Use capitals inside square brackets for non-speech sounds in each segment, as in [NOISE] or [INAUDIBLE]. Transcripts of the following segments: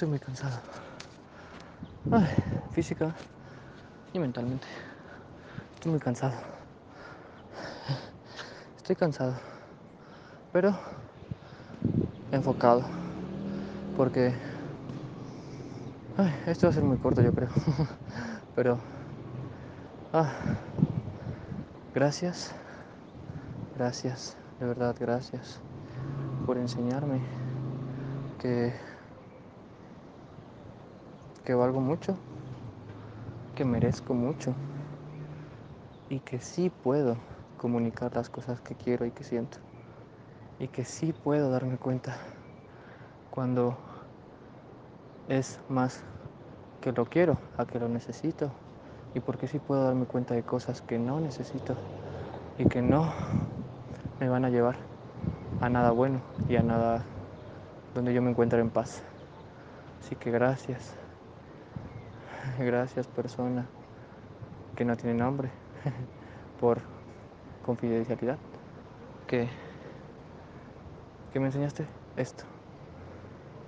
estoy muy cansado. Ay, física y mentalmente. Estoy muy cansado. Estoy cansado. Pero enfocado. Porque... Ay, esto va a ser muy corto yo creo. [LAUGHS] Pero... Ah, gracias. Gracias. De verdad, gracias. Por enseñarme que... Que valgo mucho. Que merezco mucho. Y que sí puedo comunicar las cosas que quiero y que siento. Y que sí puedo darme cuenta cuando es más que lo quiero a que lo necesito. Y porque sí puedo darme cuenta de cosas que no necesito y que no me van a llevar a nada bueno y a nada donde yo me encuentre en paz. Así que gracias. Gracias persona que no tiene nombre [LAUGHS] por confidencialidad que, que me enseñaste esto.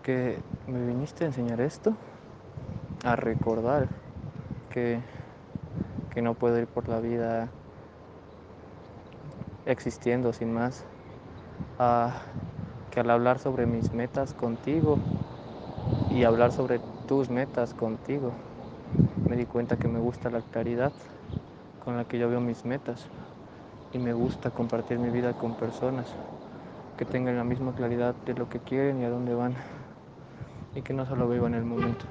Que me viniste a enseñar esto a recordar que, que no puedo ir por la vida existiendo sin más, a, que al hablar sobre mis metas contigo y hablar sobre tus metas contigo, me di cuenta que me gusta la claridad con la que yo veo mis metas y me gusta compartir mi vida con personas que tengan la misma claridad de lo que quieren y a dónde van y que no solo vivan el momento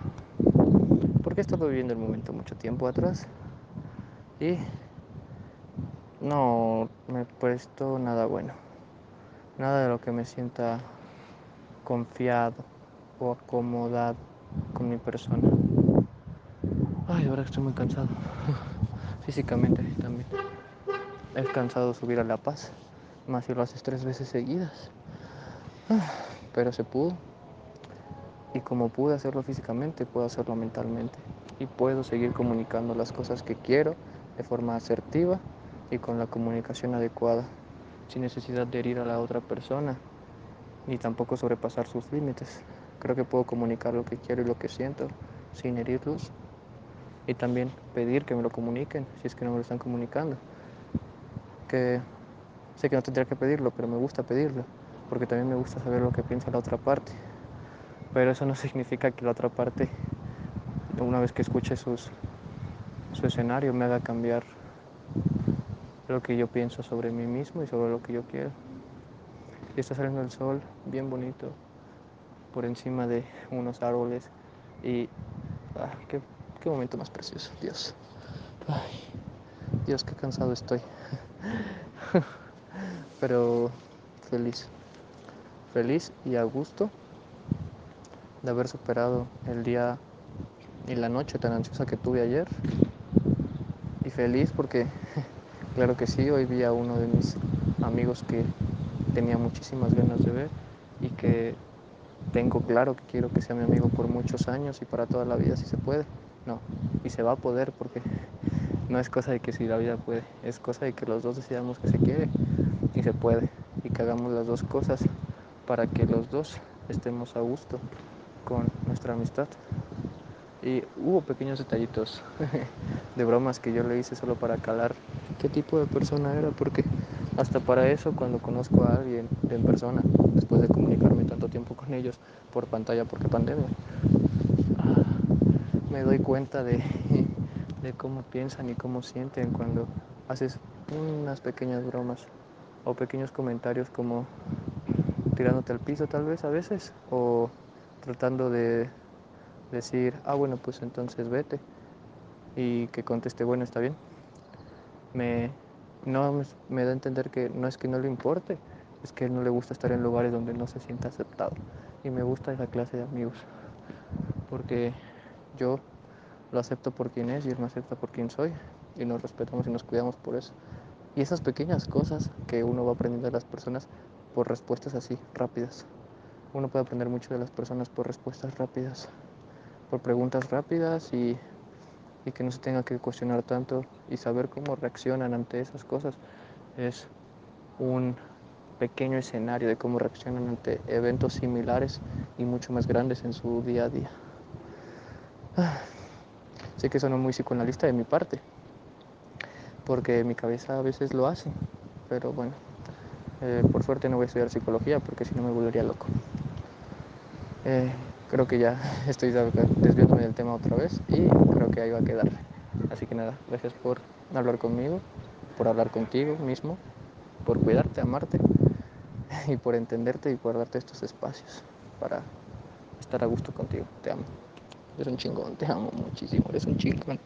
porque he estado viviendo el momento mucho tiempo atrás y no me he puesto nada bueno. Nada de lo que me sienta confiado o acomodado con mi persona. Ay, que estoy muy cansado. [LAUGHS] Físicamente también. Es cansado subir a La Paz, más si lo haces tres veces seguidas. Pero se pudo. Y como pude hacerlo físicamente, puedo hacerlo mentalmente. Y puedo seguir comunicando las cosas que quiero de forma asertiva y con la comunicación adecuada, sin necesidad de herir a la otra persona, ni tampoco sobrepasar sus límites. Creo que puedo comunicar lo que quiero y lo que siento sin herirlos. Y también pedir que me lo comuniquen si es que no me lo están comunicando. Que sé que no tendría que pedirlo, pero me gusta pedirlo, porque también me gusta saber lo que piensa la otra parte pero eso no [LAUGHS] significa que la otra parte, una vez que escuche sus, su escenario, me haga cambiar lo que yo pienso sobre mí mismo y sobre lo que yo quiero. Y está saliendo el sol bien bonito por encima de unos árboles y ah, qué, qué, momento más precioso, Dios. Ay, Dios, qué cansado estoy. [LAUGHS] Pero feliz, feliz y a gusto de haber superado el día y la noche tan ansiosa que tuve ayer. Y feliz porque, [LAUGHS] claro que sí, hoy vi a uno de mis amigos que tenía muchísimas ganas de ver y que tengo claro que quiero que sea mi amigo por muchos años y para toda la vida si se puede. No, y se va a poder porque no es cosa de que si la vida puede, es cosa de que los dos decidamos que se quiere y se puede y que hagamos las dos cosas para que los dos estemos a gusto con nuestra amistad. Y hubo pequeños detallitos [LAUGHS] de bromas que yo le hice solo para calar qué tipo de persona era, porque hasta para eso cuando conozco a alguien en persona, después de comunicarme tanto tiempo con ellos por pantalla, porque pandemia, me doy cuenta de, [LAUGHS] de cómo piensan y cómo sienten cuando haces unas pequeñas bromas o pequeños comentarios como tirándote al piso tal vez a veces o tratando de decir, ah, bueno, pues entonces vete. Y que conteste, bueno, está bien. Me, no me da a entender que no es que no le importe, es que no le gusta estar en lugares donde no se sienta aceptado. Y me gusta esa clase de amigos. Porque yo lo acepto por quien es y él me acepta por quien soy. Y nos respetamos y nos cuidamos por eso. Y esas pequeñas cosas que uno va aprendiendo de las personas por respuestas así, rápidas. Uno puede aprender mucho de las personas por respuestas rápidas, por preguntas rápidas y, y, que no se tenga que cuestionar tanto y saber cómo reaccionan ante esas cosas. Es un pequeño escenario de cómo reaccionan ante eventos similares y mucho más grandes en su día a día. Sé que suena muy psicoanalista de mi parte, porque mi cabeza a veces lo hace, pero bueno, eh, por suerte no voy a estudiar psicología porque si no me volvería loco. Eh, creo que ya [LAUGHS] estoy desviándome del tema otra vez y creo que ahí va a quedar. Así que nada, gracias por hablar conmigo, por hablar contigo mismo, por cuidarte, amarte [LAUGHS] y por entenderte y por darte estos espacios para estar a gusto contigo. Te amo. Eres un chingón, te amo muchísimo, eres un chingón.